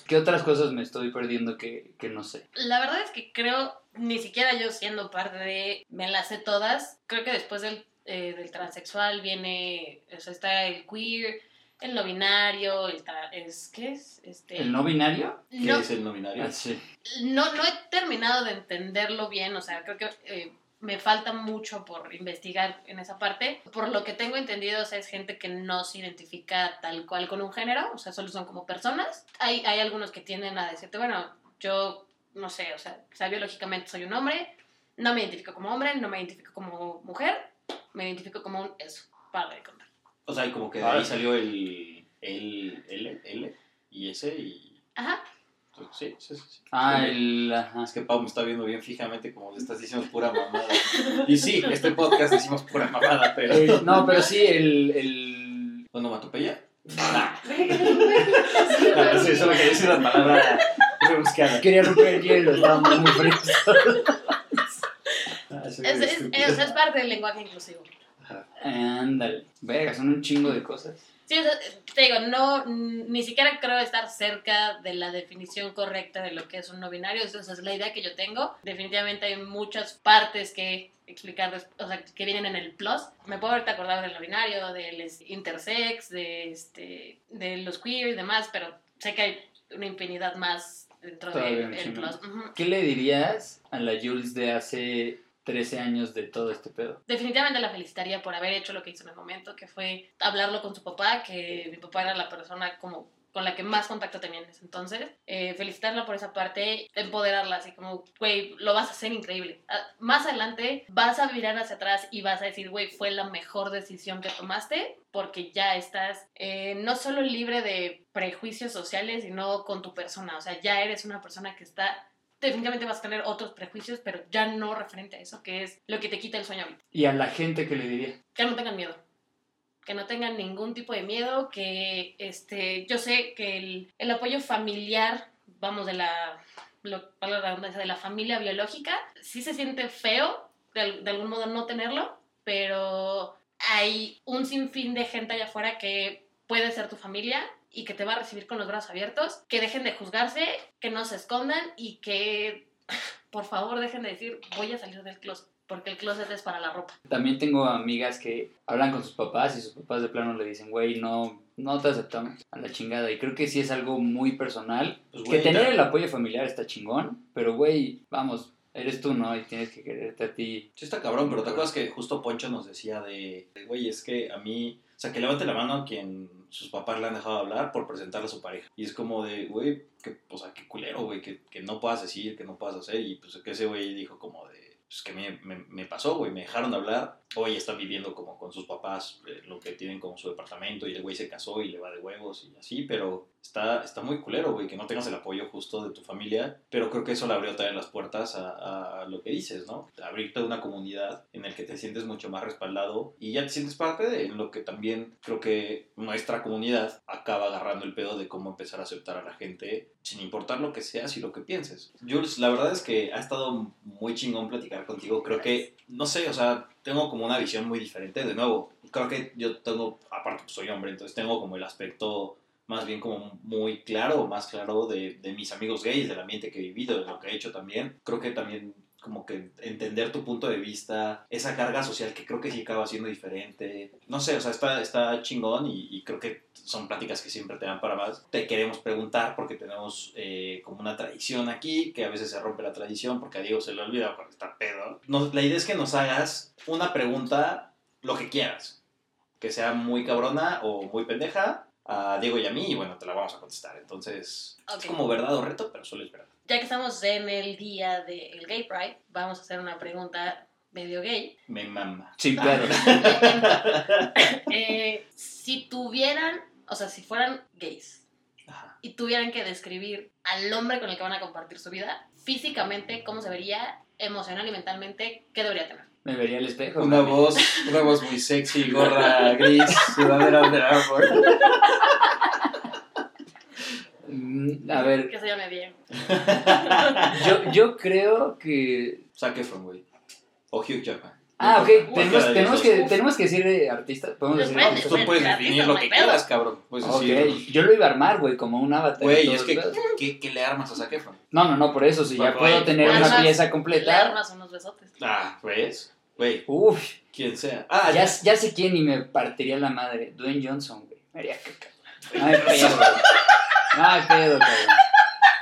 ¿qué otras cosas me estoy perdiendo que, que no sé? la verdad es que creo, ni siquiera yo siendo parte de, me las sé todas, creo que después del, eh, del transexual viene, o sea, está el queer, el no binario, el tra- es, ¿qué es? Este, ¿El no binario? ¿qué no, es el no binario? Ah, sí. no, no he terminado de entenderlo bien, o sea, creo que eh, me falta mucho por investigar en esa parte. Por lo que tengo entendido, o sea, es gente que no se identifica tal cual con un género, o sea, solo son como personas. Hay, hay algunos que tienden a decirte, bueno, yo no sé, o sea, o sea, biológicamente soy un hombre, no me identifico como hombre, no me identifico como mujer, me identifico como un eso, para de contar. O sea, y como que de Ah. ahí salió el, el L, L y ese y... Ajá. Sí, sí, sí. sí. Ah, Sí. el... Ajá. Es que Pau me está viendo bien fijamente como le estás diciendo pura mamada. Y sí, este podcast decimos pura mamada, pero... Eh, no, pero sí, el... el... ¿Onomatopeya? Nah. Ah, sí, solo quería decir la palabra rebuscada. Quería romper el hielo, estábamos muy fríos. Ah, Es, es, es- es parte del lenguaje inclusivo. Ándale. Verga, son un chingo de cosas. Sí, o sea, te digo, no, ni siquiera creo estar cerca de la definición correcta de lo que es un no binario, esa es la idea que yo tengo. Definitivamente hay muchas partes que explicar, o sea, que vienen en el plus. Me puedo ahorita acordar del no binario, del intersex, de, este, de los queer y demás, pero sé que hay una infinidad más dentro del chingo. plus. ¿Qué le dirías a la Jules de hace 13 años de todo este pedo? Definitivamente la felicitaría por haber hecho lo que hizo en el momento, que fue hablarlo con su papá, que mi papá era la persona como con la que más contacto tenía en ese entonces. Eh, felicitarla por esa parte, empoderarla, así como, güey, lo vas a hacer increíble. Ah, Más adelante vas a mirar hacia atrás y vas a decir, güey, fue la mejor decisión que tomaste, porque ya estás eh, no solo libre de prejuicios sociales, sino con tu persona. O sea, ya eres una persona que está definitivamente vas a tener otros prejuicios, pero ya no referente a eso, que es lo que te quita el sueño ahorita. Y a la gente que le diría. Que no tengan miedo. Que no tengan ningún tipo de miedo, que este, yo sé que el, el apoyo familiar, vamos, de la, lo, de la familia biológica, sí se siente feo, de, de algún modo no tenerlo, pero hay un sinfín de gente allá afuera que puede ser tu familia y que te va a recibir con los brazos abiertos, que dejen de juzgarse, que no se escondan y que por favor dejen de decir voy a salir del closet, porque el closet es para la ropa. También tengo amigas que hablan con sus papás y sus papás de plano le dicen, güey, no, no te aceptamos a la chingada. Y creo que sí es algo muy personal. Pues, que tener el apoyo familiar está chingón, pero güey, vamos, eres tú, ¿no? Y tienes que quererte a ti. Sí está cabrón, pero ¿te acuerdas que justo Poncho nos decía de, de, güey, es que a mí, o sea, que levante la mano a quien sus papás le han dejado hablar por presentarle a su pareja. Y es como de, güey, que, o sea, qué culero, güey, que, que no puedas decir, que no puedas hacer. Y pues que ese güey dijo como de, pues que me, me, me pasó, güey, me dejaron hablar. Hoy está viviendo como con sus papás, eh, lo que tienen como su departamento, y el güey se casó y le va de huevos y así, pero está, está muy culero, güey, que no tengas el apoyo justo de tu familia, pero creo que eso le abrió también las puertas a, a lo que dices, ¿no? Abrirte a una comunidad en el que te sientes mucho más respaldado y ya te sientes parte de lo que también creo que nuestra comunidad acaba agarrando el pedo de cómo empezar a aceptar a la gente sin importar lo que seas y lo que pienses. Jules, la verdad es que ha estado muy chingón platicar contigo, creo que, no sé, o sea, tengo como una visión muy diferente, de nuevo, creo que yo tengo, aparte pues, soy hombre, entonces tengo como el aspecto más bien como muy claro, más claro de, de mis amigos gays, del ambiente que he vivido, de lo que he hecho también. Creo que también como que entender tu punto de vista, esa carga social que creo que sí acaba siendo diferente. No sé, o sea, está, está chingón y, y creo que son pláticas que siempre te dan para más. Te queremos preguntar porque tenemos eh, como una tradición aquí, que a veces se rompe la tradición porque a Diego se le olvida cuando está pedo. Nos- la idea es que nos hagas una pregunta, lo que quieras, que sea muy cabrona o muy pendeja, a Diego y a mí, y bueno, te la vamos a contestar. Entonces, Ok. es como verdad o reto, pero solo es verdad. Ya que estamos en el día del Gay Pride, vamos a hacer una pregunta medio gay. Me mama. Sin pedo. Eh, si tuvieran, o sea, si fueran gays Ajá. y tuvieran que describir al hombre con el que van a compartir su vida, físicamente, cómo se vería, emocional y mentalmente, ¿qué debería tener? Me vería al espejo. Una también. voz, una voz muy sexy, gorra gris, sudadera Under Armour. Mm, A ver, Que se llame bien. yo, yo creo que... Zac Efron, güey. O Hugh Jackman. Ah, ok, tenemos, uf, tenemos, que, tenemos que decir eh, artista. Podemos decir artista? Tú puedes definir lo que quieras, cabrón. Puedes Ok, decir, yo lo iba a armar, güey, como un avatar. güey, es que. ¿qué, qué le armas a Zac Efron? No, no, no, por eso, si ya Pues, puedo tener pues, una armas- pieza Le completa. armas unos besotes. Ah, ¿ves? Güey, Uf, quien sea. Ah, ya, ya. ya sé quién y me partiría la madre. Dwayne Johnson, güey. Me haría caca. No hay hay pedo, cabrón.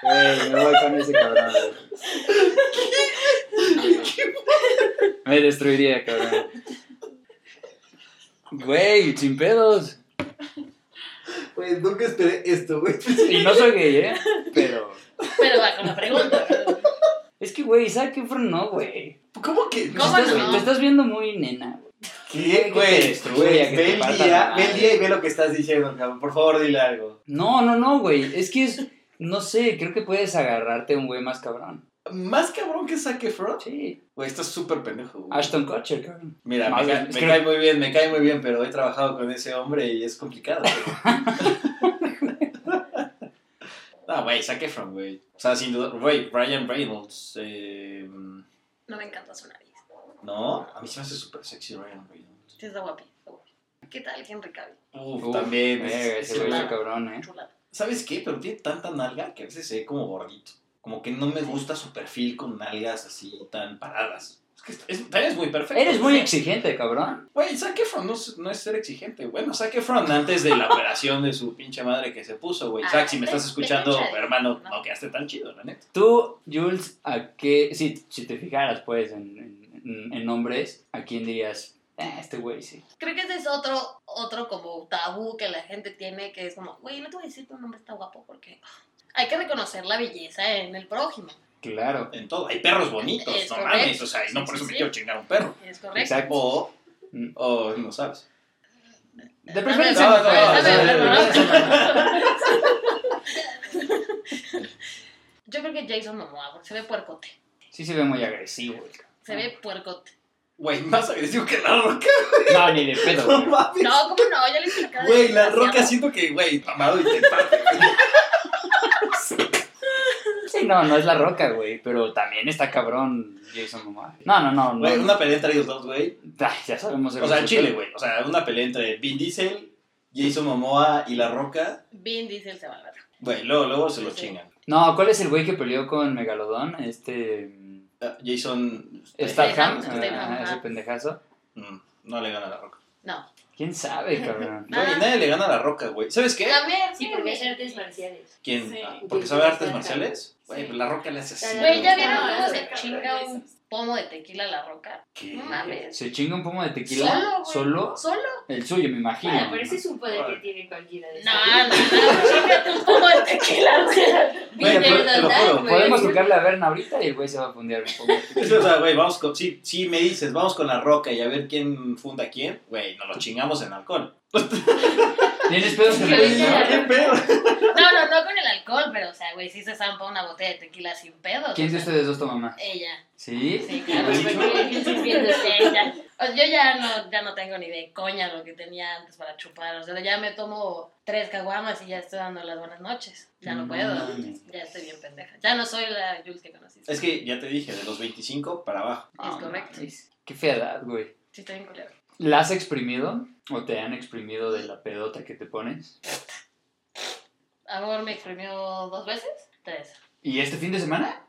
Güey, me voy con ese cabrón, güey. Me destruiría, cabrón. Güey, sin pedos. Güey, nunca esperé esto, güey. Y no soy gay, ¿eh? Pero... Pero va con la pregunta. Es que, güey, Zac Efron no, güey. ¿Cómo que? Te ¿Cómo estás- no? Te estás viendo muy nena, güey. ¿Qué, Que güey? te destruya, Güey, que ve te el día, ve el día y ve lo que estás diciendo, cabrón. Por favor, dile algo. No, no, no, güey. Es que es... No sé, creo que puedes agarrarte a un güey más cabrón. ¿Más cabrón que Zac Efron? Sí. Güey, estás súper pendejo, güey. Ashton Kutcher, cabrón. Mira, Más me, bien, ca- es me que- cae muy bien, me cae muy bien, pero he trabajado con ese hombre y es complicado. no, güey, Zac Efron, güey. O sea, sin duda, güey, Ryan Reynolds. Eh, No me encanta su nariz. No, a mí se me hace súper sexy Ryan Reynolds. Sí, está guapi. está guapi. ¿Qué tal Henry Cavill? Uf, Uf, también. verga, es- ese es güey una- está cabrón, ¿eh? Chulada. ¿Sabes qué? Pero tiene tanta nalga que a veces se ve como gordito. Como que no me gusta su perfil con nalgas así tan paradas. Es que es, también es muy perfecto. Eres muy exigente, cabrón. Güey, Zac Efron no, es- no es ser exigente. Bueno, Zac Efron antes de la operación de su pinche madre que se puso, güey. Ah, Zac, si me estás escuchando, escucha, hermano, ¿no? no quedaste tan chido, la neta. Tú, Jules, ¿a qué... Si, si te fijaras, pues, en, en, en nombres, ¿a quién dirías? Eh, este güey, sí. Creo que ese es otro, otro como tabú que la gente tiene, que es como, güey, no te voy a decir que un hombre está guapo porque hay que reconocer la belleza en el prójimo. Claro. En todo. Hay perros bonitos, Es no correcto. mames. O sea, y no por sí, eso me sí. quiero chingar a un perro. Es correcto. Exacto. O, Mm. o no sabes. De preferencia No, no, Yo creo que Jason Momoa, porque se ve puercote. Sí se ve muy agresivo. Se ve puercote. Güey, más agresivo que la roca. No, ni de pedo, No güey. mames. No, ¿cómo no? Ya le hice la cara Güey, la roca siento que, güey, mamado y te parte, güey. Sí, no, no es la roca, güey. Pero también está cabrón Jason Momoa. No, no, no. no. Güey, una pelea entre ellos dos, güey. Ay, ya sabemos. el O sea. Chile, güey. O sea, una pelea entre Vin Diesel, Jason Momoa y La Roca. Vin Diesel se va a ver. Güey, luego, luego se lo Sí. chingan. No, ¿cuál es el güey que peleó con Megalodón? Este... Ah, Jason Statham, ah, ese pendejazo. mm, no le gana a La Roca. No. ¿Quién sabe, cabrón? Ah. Güey, nadie le gana a La Roca, güey. ¿Sabes qué? También, Sí, porque es artes marciales. ¿Quién? Sí. Ah, ¿Porque sabe artes marciales? Güey, Sí. pues La Roca le hace así. Güey, ¿ya No, vieron no, cómo no, se no, chinga no, un pomo de tequila a la roca? ¿Qué? No mames. ¿Se chinga un pomo de tequila? Solo, güey. ¿Solo? ¿Solo? El suyo, me imagino. Bueno, pero ese es un poder que tiene cualquiera de No, esos. no, no. Chingate un pomo de tequila. O sea, de pero te lo juro, güey. Podemos tocarle a Berna ahorita y el güey se va a fundear un poco. O sea, güey, vamos con. Si, si me dices, vamos con La Roca y a ver quién funda a quién, güey, nos lo chingamos en alcohol. ¿Tienes pedos con el güey? ¿Qué pedo? No, no, no con el alcohol, pero, o sea, güey, sí se zampa una botella de tequila sin pedos. ¿Quién de ustedes dos toma más? Ella. ¿Sí? Sí, claro. O sea, yo ya no, ya no tengo ni de coña lo que tenía antes para chupar. O sea, ya me tomo tres caguamas y ya estoy dando las buenas noches. Ya no puedo. Ya estoy bien pendeja. Ya no soy la Jules que conociste. Es que ya te dije, de los 25 para abajo. Es correcto. mames. Qué feadad, güey. Sí, estoy bien culero. ¿La has exprimido? ¿O te han exprimido de la pedota que te pones? Amor me exprimió dos veces. Tres. ¿Y este fin de semana?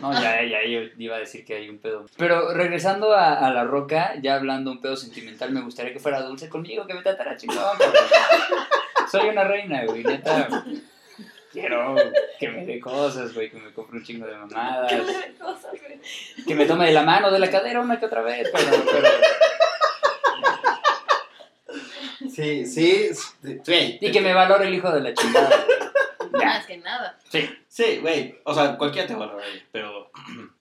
No, ya, ya, yo iba a decir que hay un pedo. Pero regresando a, a La Roca, ya hablando un pedo sentimental, me gustaría que fuera dulce conmigo, que me tratara chingón. Soy una reina, güey, neta. Quiero que me dé cosas, güey, que me compre un chingo de mamadas. cosas, güey. Que me tome de la mano, de la cadera una que otra vez, pero... pero... Sí, sí, sí. Y que me valore el hijo de la chingada. Más que nada. sí. Sí, güey. O sea, cualquiera te valora, pero.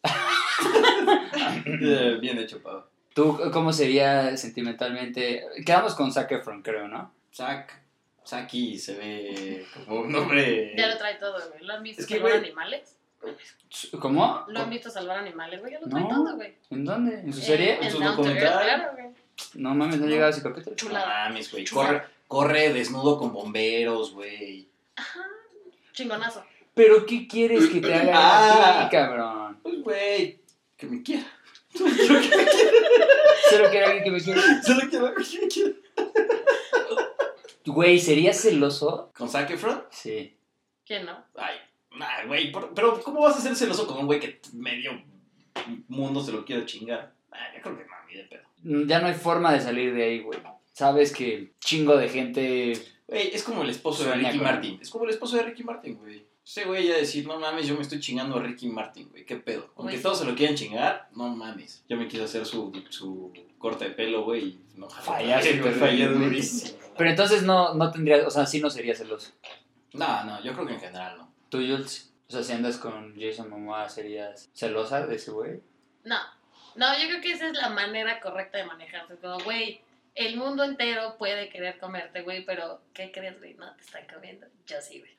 Eh, Bien hecho, Pau. ¿Tú cómo sería sentimentalmente? Quedamos con Zac Efron, creo, ¿no? Zack. Saki se ve como un hombre. Ya lo trae todo, güey. ¿Lo han visto Es que, salvar güey- animales? ¿Cómo? ¿Lo han visto salvar animales, güey? Ya lo trae No. todo, güey. ¿En dónde? ¿En su Eh, serie? ¿En su documental? Claro, güey. No mames, no he llegado a ese capítulo. No mames, güey. Corre, corre desnudo con bomberos, güey. Chingonazo. ¿Pero qué quieres que te haga Ah. cabrón? Pues, güey. Que me quiera. Solo quiero alguien que me quiera. Solo quiero que me quiera. Güey, ¿serías celoso? ¿Con Zac Efron? Sí. ¿Quién no? Ay, nah, güey. Pero, ¿cómo vas a ser celoso con un güey que medio mundo se lo quiere chingar? Ah, yo creo que mami de pedo. Mm, Ya no hay forma de salir de ahí, güey. Sabes que chingo de gente... Güey, es como el esposo de Ricky con- Martin. Es como el esposo de Ricky Martin, güey. Ese güey ya decir, no mames, yo me estoy chingando a Ricky Martin, güey. ¿Qué pedo? Aunque todos se lo quieran chingar, no mames. Yo me quise hacer su, su corte de pelo, güey. No, Fallaste, güey, güey. fallé durísimo. Pero entonces no, no tendrías... O sea, sí no serías celoso. No, no, yo creo que en general no. ¿Tú, Jules? O sea, si andas con Jason Momoa, ¿serías celosa de ese güey? No. No, yo creo que esa es la manera correcta de manejarse. Como, güey, el mundo entero puede querer comerte, güey, pero ¿qué crees, güey? No te están comiendo. Yo sí, güey.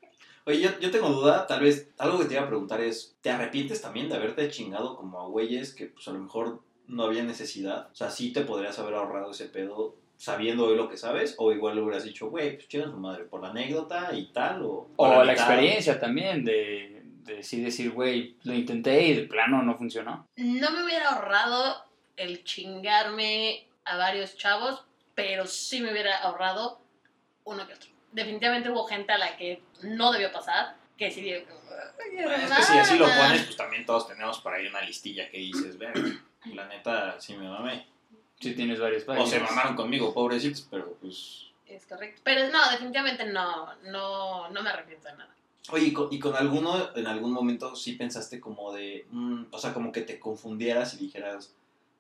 Oye, yo, yo tengo duda, tal vez, algo que te iba a preguntar es, ¿te arrepientes también de haberte chingado como a güeyes que pues a lo mejor no había necesidad? O sea, sí te podrías haber ahorrado ese pedo sabiendo hoy lo que sabes, o igual le hubieras dicho, güey, pues chinga su madre, por la anécdota y tal, o... O la mitad. experiencia también de, de sí decir, güey, lo intenté y de plano no funcionó. No me hubiera ahorrado el chingarme a varios chavos, pero sí me hubiera ahorrado uno que otro. Definitivamente hubo gente a la que no debió pasar, que sí digo, "Ay, Bueno, es que si así lo hermana". pones, pues también todos tenemos por ahí una listilla que dices, ver, la neta, sí me mamé. Sí tienes varios O países. se mamaron conmigo, pobrecitos, pero pues... Es correcto. Pero no, definitivamente no, no, no me arrepiento de nada. Oye, ¿y con, y con alguno en algún momento sí pensaste como de, mm, o sea, como que te confundieras y dijeras,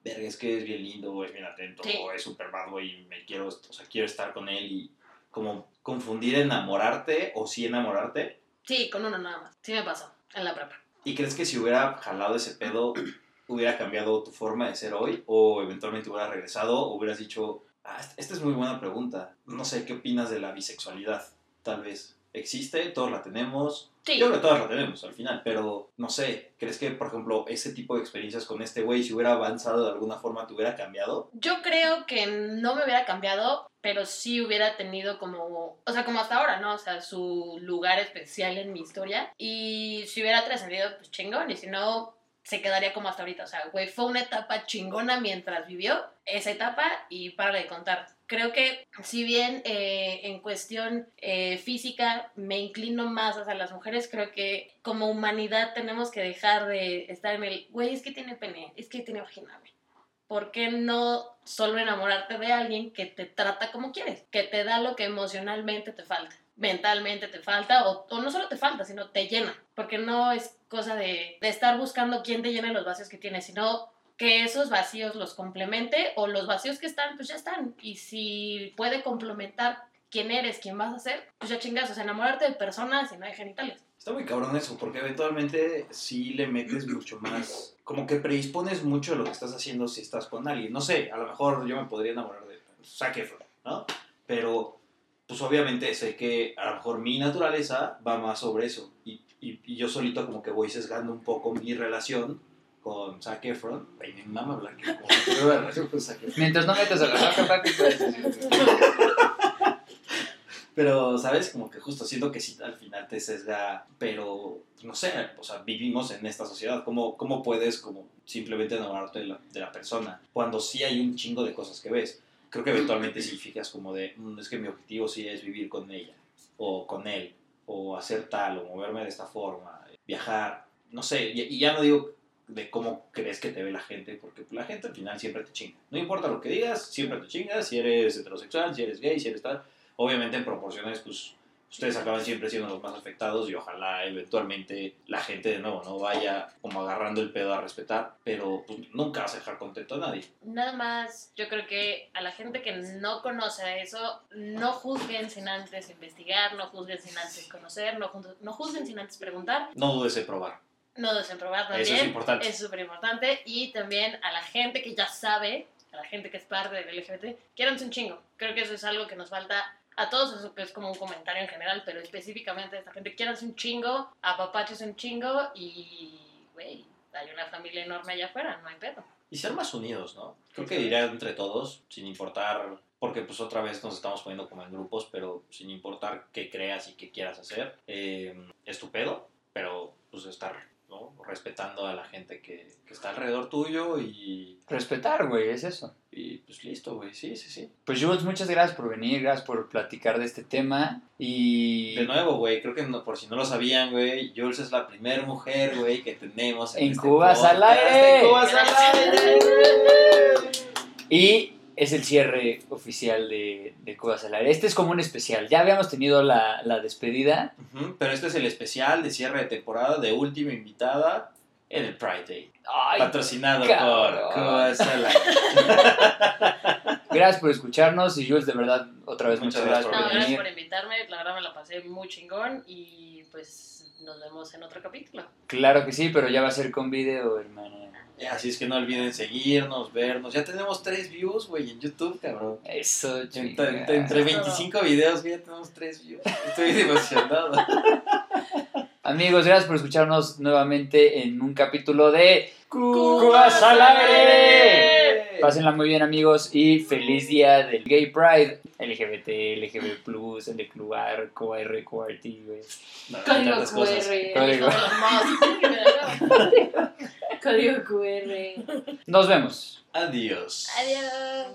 verga, es que es bien lindo, es bien atento, Sí. o es súper bad y me quiero, o sea, quiero estar con él y como confundir enamorarte o sí enamorarte? Sí, con uno nada más. Sí me pasó en la prepa. ¿Y crees que si hubiera jalado ese pedo, hubiera cambiado tu forma de ser hoy? ¿O eventualmente hubiera regresado o hubieras dicho, ah, esta es muy buena pregunta, no sé, ¿qué opinas de la bisexualidad? Tal vez. ¿Existe? ¿Todos la tenemos? Sí. Yo creo que todas la tenemos al final, pero no sé, ¿crees que, por ejemplo, ese tipo de experiencias con este güey, si hubiera avanzado de alguna forma, te hubiera cambiado? Yo creo que no me hubiera cambiado, pero sí hubiera tenido como, o sea, como hasta ahora, ¿no? O sea, su lugar especial en mi historia. Y si hubiera trascendido, pues chingón. Y si no, se quedaría como hasta ahorita. O sea, güey, fue una etapa chingona mientras vivió esa etapa y para de contar. Creo que si bien eh, en cuestión eh, física me inclino más hacia las mujeres, creo que como humanidad tenemos que dejar de estar en el, güey, es que tiene pene, es que tiene vagina, güey. ¿Por qué no solo enamorarte de alguien que te trata como quieres? Que te da lo que emocionalmente te falta, mentalmente te falta, o, no solo te falta, sino te llena. Porque no es cosa de, de estar buscando quién te llene los vacíos que tienes, sino que esos vacíos los complemente o los vacíos que están, pues ya están. Y si puede complementar quién eres, quién vas a ser, pues ya chingas, o sea, enamorarte de personas y no de genitales. Está muy cabrón eso, porque eventualmente sí le metes mucho más, como que predispones mucho de lo que estás haciendo si estás con alguien. No sé, a lo mejor yo me podría enamorar de Zac Efron, ¿no? Pero, pues obviamente sé que a lo mejor mi naturaleza va más sobre eso. Y, y, y yo solito como que voy sesgando un poco mi relación con Zac Efron. Ay, mi mamá hablar con Zac Efron. Mientras no metas a la roca, papi. Pero, ¿sabes? Como que justo siento que sí al final te sesga, pero no sé, o sea, vivimos en esta sociedad. ¿Cómo, cómo puedes como simplemente enamorarte de la, de la persona cuando sí hay un chingo de cosas que ves? Creo que eventualmente sí fijas como de, "Mm, es que mi objetivo sí es vivir con ella o con él. o hacer tal, o moverme de esta forma, viajar, no sé, y, y ya no digo de cómo crees que te ve la gente, porque la gente al final siempre te chinga. No importa lo que digas, siempre te chingas, si eres heterosexual, si eres gay, si eres tal. Obviamente en proporciones, pues ustedes acaban siempre siendo los más afectados y ojalá eventualmente la gente de nuevo no vaya como agarrando el pedo a respetar, pero pues, nunca vas a dejar contento a nadie. Nada más, yo creo que a la gente que no conoce eso, no juzguen sin antes investigar, no juzguen sin antes conocer, no, no juzguen sin antes preguntar, No dudes en probar. No desemprobar también. Eso es importante. Es súper importante. Y también a la gente que ya sabe, a la gente que es parte del LGBT, quiéranse un chingo. Creo que eso es algo que nos falta a todos, eso que es como un comentario en general, pero específicamente a esta gente, quiéranse un chingo, apapaches un chingo y, güey, hay una familia enorme allá afuera, no hay pedo. Y ser más unidos, ¿no? Creo que Sí. diría entre todos, sin importar, porque pues otra vez nos estamos poniendo como en grupos, pero sin importar qué creas y qué quieras hacer, eh, es tu pedo, pero pues estar, ¿no? Respetando a la gente que, que está alrededor tuyo y, Respetar, güey, es eso. y pues listo, güey, sí, sí, sí. Pues Jules, muchas gracias por venir, gracias por platicar de este tema. Y De nuevo, güey, creo que no- por si no lo sabían, güey, Jules es la primera mujer, güey, que tenemos en, En este Cubas al aire. En Cubas al aire. Y es el cierre oficial de, de Cubas al aire. Este es como un especial. Ya habíamos tenido la, la despedida. Ujú, Pero este es el especial de cierre de temporada de última invitada en el Pride Day. Ay, Patrocinado cabrón. por Cubas al aire. gracias por escucharnos y Jules, de verdad, otra vez muchas, Muchas gracias gracias por No, gracias por invitarme, la verdad me la pasé muy chingón y pues nos vemos en otro capítulo. Claro que sí, pero ya va a ser con video, hermana. Así es que no olviden seguirnos, vernos. Ya tenemos tres views, güey, en YouTube, cabrón. Eso, Entre, chica. entre- entre 25 videos, güey, ya tenemos tres views. Estoy emocionado. Amigos, gracias por escucharnos nuevamente en un capítulo de Cubas al aire. Pásenla muy bien, amigos, y feliz día del Gay Pride. LGBT, LGBT, LQR, QR, QRT, güey. No, Código. QR. Código. Código QR. Nos vemos. Adiós. Adiós.